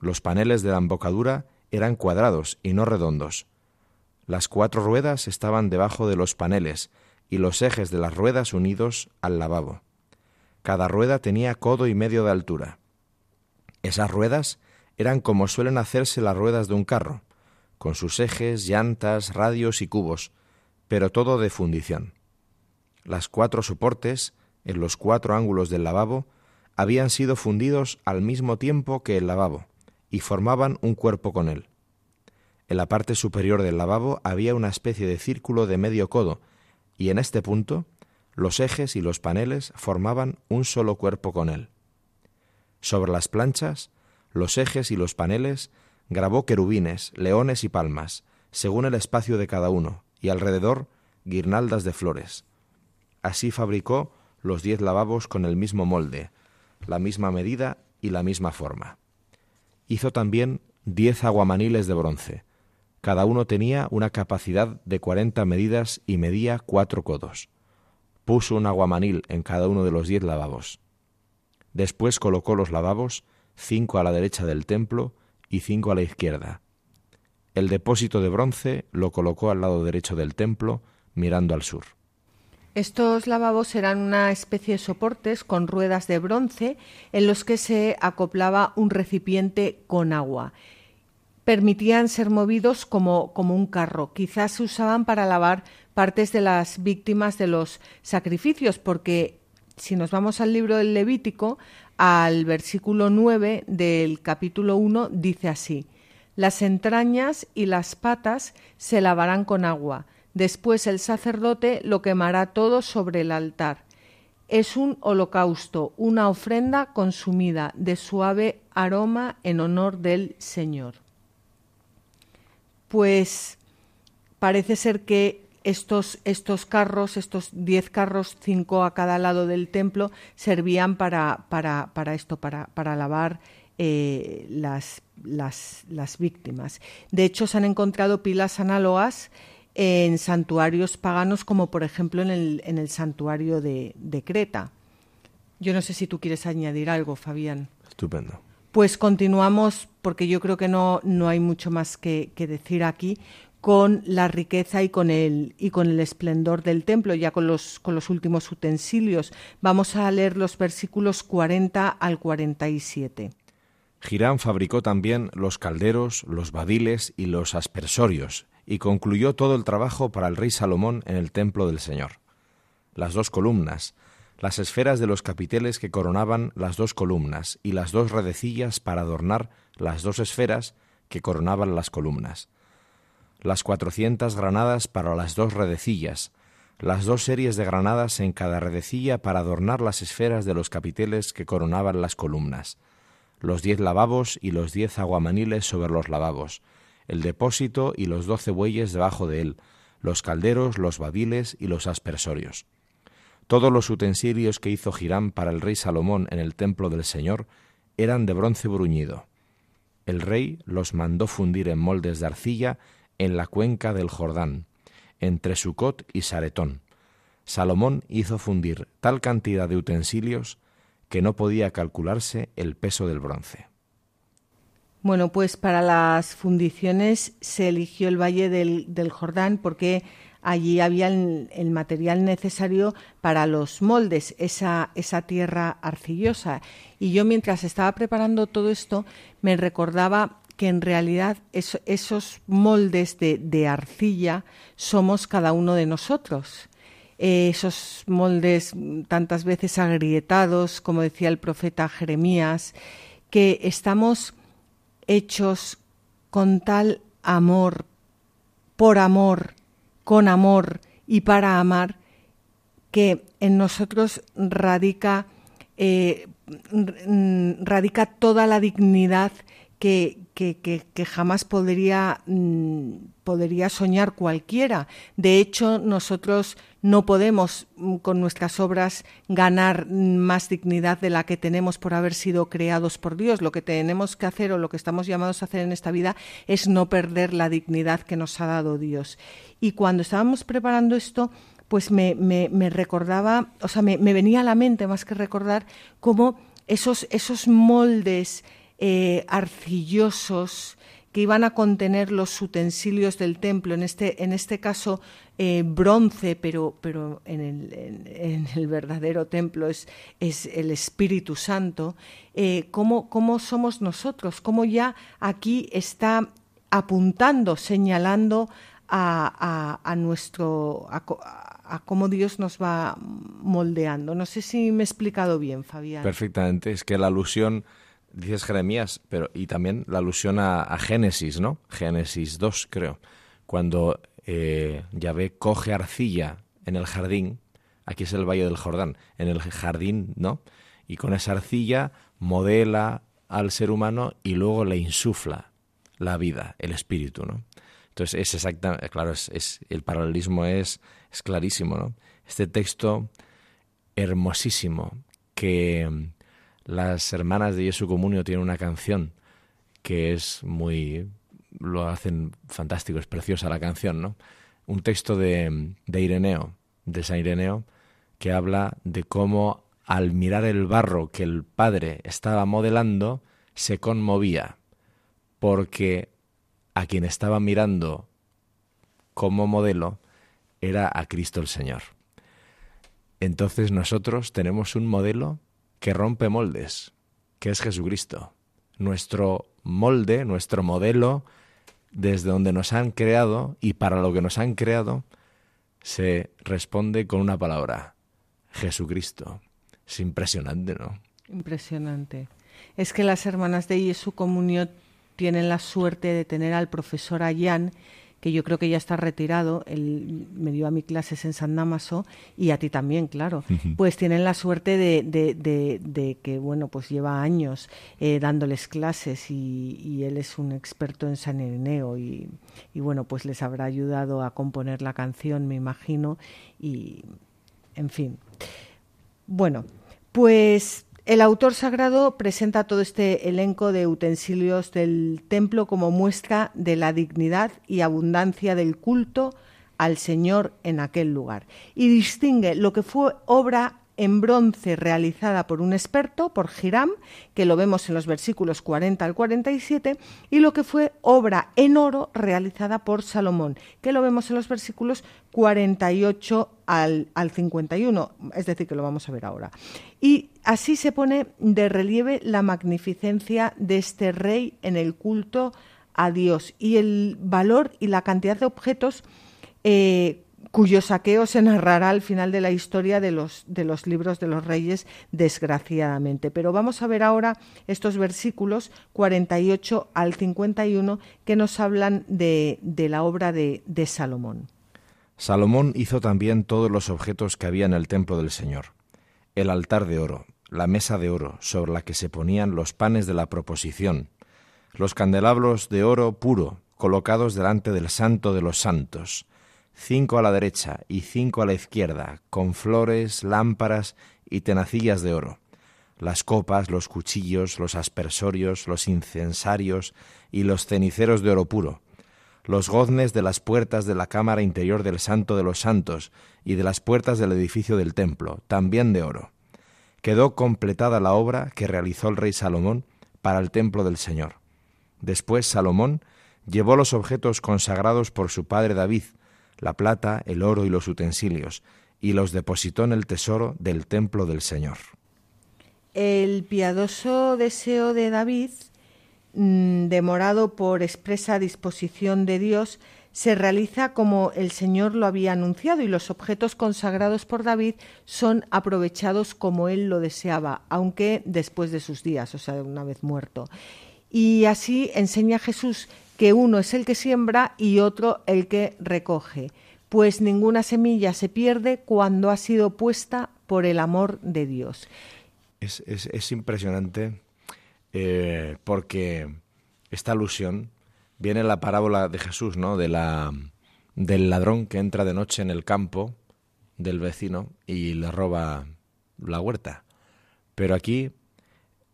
Los paneles de la embocadura eran cuadrados y no redondos. Las cuatro ruedas estaban debajo de los paneles y los ejes de las ruedas unidos al lavabo. Cada rueda tenía codo y medio de altura. Esas ruedas eran como suelen hacerse las ruedas de un carro, con sus ejes, llantas, radios y cubos, pero todo de fundición. Las cuatro soportes, en los cuatro ángulos del lavabo, habían sido fundidos al mismo tiempo que el lavabo, y formaban un cuerpo con él. En la parte superior del lavabo había una especie de círculo de medio codo, y en este punto los ejes y los paneles formaban un solo cuerpo con él. Sobre las planchas, los ejes y los paneles grabó querubines, leones y palmas, según el espacio de cada uno, y alrededor guirnaldas de flores. Así fabricó los diez lavabos con el mismo molde, la misma medida y la misma forma. Hizo también diez aguamaniles de bronce. Cada uno tenía una capacidad de cuarenta medidas y medía cuatro codos. Puso un aguamanil en cada uno de los diez lavabos. Después colocó los lavabos cinco a la derecha del templo y cinco a la izquierda. El depósito de bronce lo colocó al lado derecho del templo, mirando al sur. Estos lavabos eran una especie de soportes con ruedas de bronce en los que se acoplaba un recipiente con agua. Permitían ser movidos como, como un carro. Quizás se usaban para lavar partes de las víctimas de los sacrificios, porque si nos vamos al libro del Levítico, al versículo 9 del capítulo 1 dice así, las entrañas y las patas se lavarán con agua, después el sacerdote lo quemará todo sobre el altar. Es un holocausto, una ofrenda consumida de suave aroma en honor del Señor. Pues parece ser que estos, estos carros, estos diez carros, cinco a cada lado del templo, servían para, para, para esto, para, para lavar eh, las, las, las, víctimas. De hecho, se han encontrado pilas análogas en santuarios paganos, como por ejemplo en el, en el santuario de, de Creta. Yo no sé si tú quieres añadir algo, Fabián. Estupendo. Pues continuamos, porque yo creo que no, no hay mucho más que, que decir aquí, con la riqueza y con el y con el esplendor del templo, ya con los con los últimos utensilios. Vamos a leer los versículos 40 al 47. Girán fabricó también los calderos, los badiles y los aspersorios, y concluyó todo el trabajo para el rey Salomón en el templo del Señor. Las dos columnas, las esferas de los capiteles que coronaban las dos columnas, y las dos redecillas para adornar las dos esferas que coronaban las columnas las cuatrocientas granadas para las dos redecillas, las dos series de granadas en cada redecilla para adornar las esferas de los capiteles que coronaban las columnas, los diez lavabos y los diez aguamaniles sobre los lavabos, el depósito y los doce bueyes debajo de él, los calderos, los badiles y los aspersorios. Todos los utensilios que hizo Girán para el rey Salomón en el templo del Señor eran de bronce bruñido. El rey los mandó fundir en moldes de arcilla en la cuenca del Jordán, entre Sucot y Saretón. Salomón hizo fundir tal cantidad de utensilios que no podía calcularse el peso del bronce. Bueno, pues para las fundiciones se eligió el Valle del, Jordán porque allí había el, el, material necesario para los moldes, esa, esa tierra arcillosa. Y yo mientras estaba preparando todo esto me recordaba que en realidad esos moldes de, arcilla somos cada uno de nosotros. Eh, esos moldes tantas veces agrietados, como decía el profeta Jeremías, que estamos hechos con tal amor, por amor, con amor y para amar, que en nosotros radica, eh, radica toda la dignidad que, que, jamás podría, mm, podría soñar cualquiera. De hecho, nosotros no podemos mm, con nuestras obras ganar más dignidad de la que tenemos por haber sido creados por Dios. Lo que tenemos que hacer o lo que estamos llamados a hacer en esta vida es no perder la dignidad que nos ha dado Dios. Y cuando estábamos preparando esto, pues me, me, recordaba, o sea, me, me, venía a la mente más que recordar cómo esos, esos moldes eh, arcillosos que iban a contener los utensilios del templo, en este, en este caso eh, bronce, pero, pero en, el, en, el, verdadero templo es, es el Espíritu Santo, eh, ¿cómo, ¿cómo, somos nosotros, cómo ya aquí está apuntando, señalando a, a, a nuestro... a cómo Dios nos va moldeando. No sé si me he explicado bien, Fabián. Perfectamente. Es que la alusión dices Jeremías, pero y también la alusión a, Génesis, ¿no? Génesis 2, creo. Cuando eh, Yahvé coge arcilla en el jardín, aquí es el Valle del Jordán, en el jardín, ¿no? Y con esa arcilla modela al ser humano y luego le insufla la vida, el espíritu, ¿no? Entonces es exactamente, claro, es, es, el paralelismo es, es clarísimo, ¿no? Este texto hermosísimo que las hermanas de Jesu Comunio tienen una canción que es muy... lo hacen fantástico, es preciosa la canción, ¿no? Un texto de, de Ireneo, de San Ireneo, que habla de cómo al mirar el barro que el padre estaba modelando, se conmovía porque a quien estaba mirando como modelo era a Cristo el Señor. Entonces nosotros tenemos un modelo que rompe moldes, que es Jesucristo. Nuestro molde, nuestro modelo, desde donde nos han creado y para lo que nos han creado, se responde con una palabra, Jesucristo. Es impresionante, ¿no? Impresionante. Es que las hermanas de Jesús Comunión tienen la suerte de tener al profesor Ayán, que yo creo que ya está retirado, él me dio a mi clases en San Damaso y a ti también, claro. Pues tienen la suerte de, de, que, bueno, pues lleva años eh, dándoles clases y, él es un experto en San Ireneo y, y, bueno, pues les habrá ayudado a componer la canción, me imagino, y en fin. Bueno, pues el autor sagrado presenta todo este elenco de utensilios del templo como muestra de la dignidad y abundancia del culto al Señor en aquel lugar y distingue lo que fue obra en bronce realizada por un experto, por Hiram, que lo vemos en los versículos 40 al 47, y lo que fue obra en oro realizada por Salomón, que lo vemos en los versículos 48 al, al 51, es decir, que lo vamos a ver ahora. Y así se pone de relieve la magnificencia de este rey en el culto a Dios y el valor y la cantidad de objetos eh, cuyo saqueo se narrará al final de la historia de los, de los libros de los reyes, desgraciadamente. Pero vamos a ver ahora estos versículos 48 al 51 que nos hablan de, de la obra de, de Salomón. Salomón hizo también todos los objetos que había en el templo del Señor. El altar de oro, la mesa de oro sobre la que se ponían los panes de la proposición, los candelabros de oro puro colocados delante del santo de los santos, cinco a la derecha y cinco a la izquierda, con flores, lámparas y tenacillas de oro, las copas, los cuchillos, los aspersorios, los incensarios y los ceniceros de oro puro, los goznes de las puertas de la cámara interior del Santo de los Santos y de las puertas del edificio del templo, también de oro. Quedó completada la obra que realizó el rey Salomón para el templo del Señor. Después Salomón llevó los objetos consagrados por su padre David, la plata, el oro y los utensilios, y los depositó en el tesoro del templo del Señor. El piadoso deseo de David, mm, demorado por expresa disposición de Dios, se realiza como el Señor lo había anunciado y los objetos consagrados por David son aprovechados como él lo deseaba, aunque después de sus días, o sea, una vez muerto. Y así enseña Jesús que uno es el que siembra y otro el que recoge, pues ninguna semilla se pierde cuando ha sido puesta por el amor de Dios. Es, impresionante eh, porque esta alusión viene en la parábola de Jesús, ¿no? De la, del ladrón que entra de noche en el campo del vecino y le roba la huerta. Pero aquí,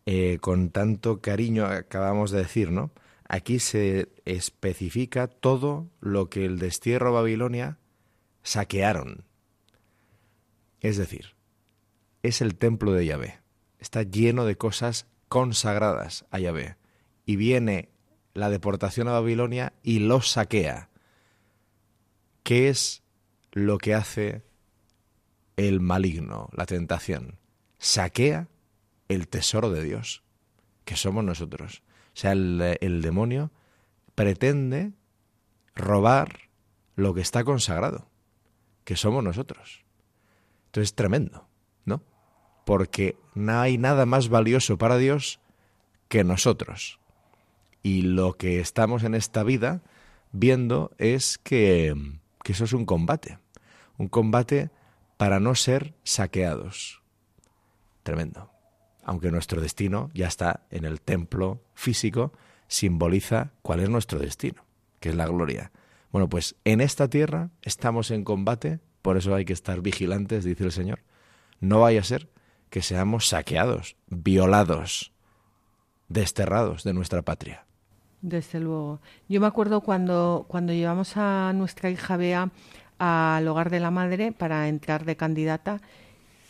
eh, con tanto cariño, acabamos de decir, ¿no? Aquí se especifica todo lo que el destierro Babilonia saquearon. Es decir, es el templo de Yahvé. Está lleno de cosas consagradas a Yahvé. Y viene la deportación a Babilonia y los saquea. ¿Qué es lo que hace el maligno, la tentación? Saquea el tesoro de Dios, que somos nosotros. O sea, el, demonio pretende robar lo que está consagrado, que somos nosotros. Entonces es tremendo, ¿no? Porque no hay nada más valioso para Dios que nosotros. Y lo que estamos en esta vida viendo es que, eso es un combate. Un combate para no ser saqueados. Tremendo aunque nuestro destino ya está en el templo físico, simboliza cuál es nuestro destino, que es la gloria. Bueno, pues en esta tierra estamos en combate, por eso hay que estar vigilantes, dice el Señor. No vaya a ser que seamos saqueados, violados, desterrados de nuestra patria. Desde luego. Yo me acuerdo cuando, cuando llevamos a nuestra hija Bea al hogar de la madre para entrar de candidata,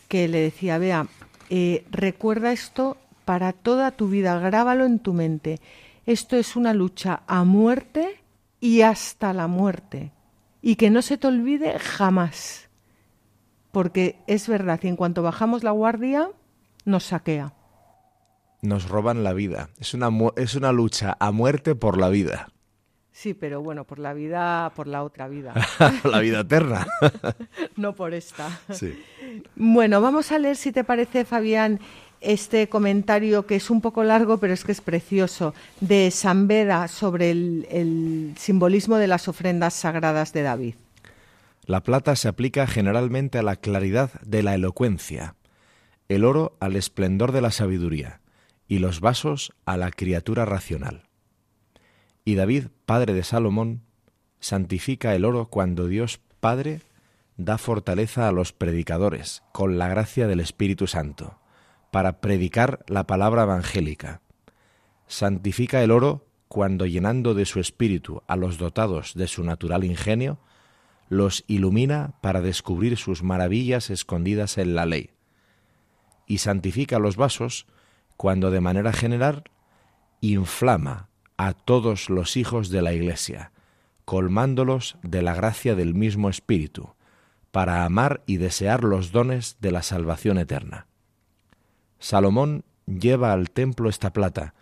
que le decía, Bea, eh, recuerda esto para toda tu vida, grábalo en tu mente. Esto es una lucha a muerte y hasta la muerte. Y que no se te olvide jamás. Porque es verdad, y en cuanto bajamos la guardia, nos saquea. Nos roban la vida. Es una, es una lucha a muerte por la vida. Sí, pero bueno, por la vida, por la otra vida. la vida eterna. no por esta. Sí. Bueno, vamos a leer, si te parece, Fabián, este comentario que es un poco largo, pero es que es precioso, de San Beda sobre el, el simbolismo de las ofrendas sagradas de David. La plata se aplica generalmente a la claridad de la elocuencia, el oro al esplendor de la sabiduría y los vasos a la criatura racional. Y David, padre de Salomón, santifica el oro cuando Dios Padre da fortaleza a los predicadores con la gracia del Espíritu Santo para predicar la palabra evangélica. Santifica el oro cuando llenando de su espíritu a los dotados de su natural ingenio, los ilumina para descubrir sus maravillas escondidas en la ley. Y santifica los vasos cuando de manera general inflama a todos los hijos de la Iglesia, colmándolos de la gracia del mismo Espíritu, para amar y desear los dones de la salvación eterna. Salomón lleva al templo esta plata,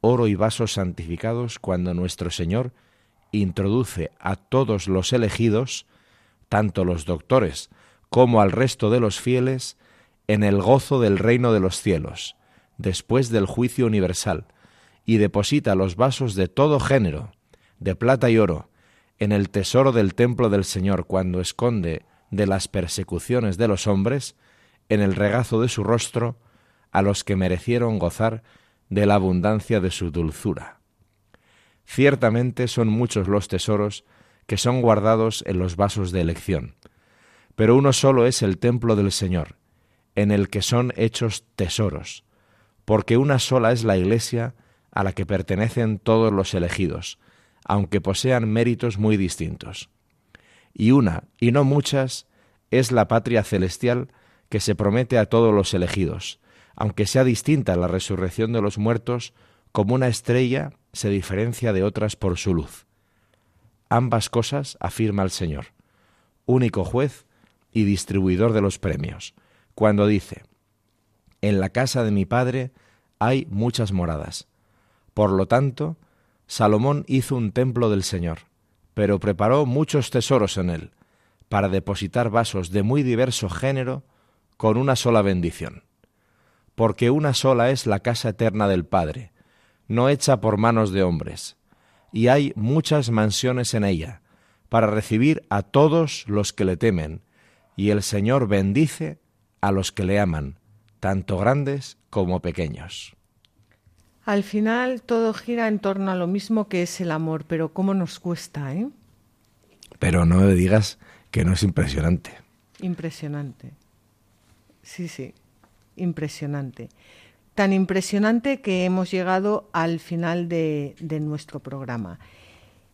oro y vasos santificados cuando nuestro Señor introduce a todos los elegidos, tanto los doctores como al resto de los fieles, en el gozo del reino de los cielos, después del juicio universal, y deposita los vasos de todo género, de plata y oro, en el tesoro del templo del Señor cuando esconde de las persecuciones de los hombres, en el regazo de su rostro, a los que merecieron gozar de la abundancia de su dulzura. Ciertamente son muchos los tesoros que son guardados en los vasos de elección, pero uno solo es el templo del Señor, en el que son hechos tesoros, porque una sola es la Iglesia a la que pertenecen todos los elegidos, aunque posean méritos muy distintos. Y una, y no muchas, es la patria celestial que se promete a todos los elegidos, aunque sea distinta la resurrección de los muertos, como una estrella se diferencia de otras por su luz. Ambas cosas afirma el Señor, único juez y distribuidor de los premios, cuando dice, En la casa de mi Padre hay muchas moradas, por lo tanto, Salomón hizo un templo del Señor, pero preparó muchos tesoros en él, para depositar vasos de muy diverso género con una sola bendición. Porque una sola es la casa eterna del Padre, no hecha por manos de hombres, y hay muchas mansiones en ella, para recibir a todos los que le temen, y el Señor bendice a los que le aman, tanto grandes como pequeños. Al final todo gira en torno a lo mismo que es el amor, pero cómo nos cuesta, ¿eh? Pero no me digas que no es impresionante. Impresionante. Sí, sí, impresionante. Tan impresionante que hemos llegado al final de, nuestro programa.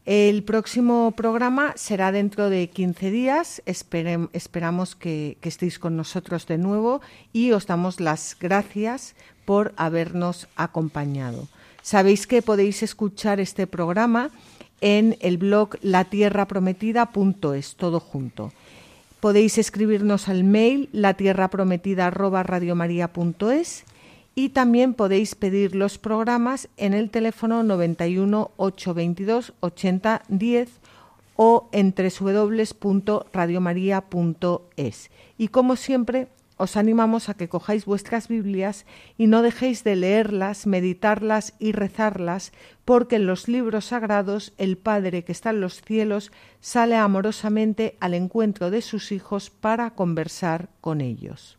El próximo programa será dentro de 15 días. esperamos que, que, estéis con nosotros de nuevo y os damos las gracias por habernos acompañado. Sabéis que podéis escuchar este programa en el blog latierraprometida.es, todo junto. Podéis escribirnos al mail latierraprometida@radiomaria.es y también podéis pedir los programas en el teléfono 91 822 80 10 o en www.radiomaria.es. Y como siempre, os animamos a que cojáis vuestras Biblias y no dejéis de leerlas, meditarlas y rezarlas, porque en los libros sagrados el Padre que está en los cielos sale amorosamente al encuentro de sus hijos para conversar con ellos.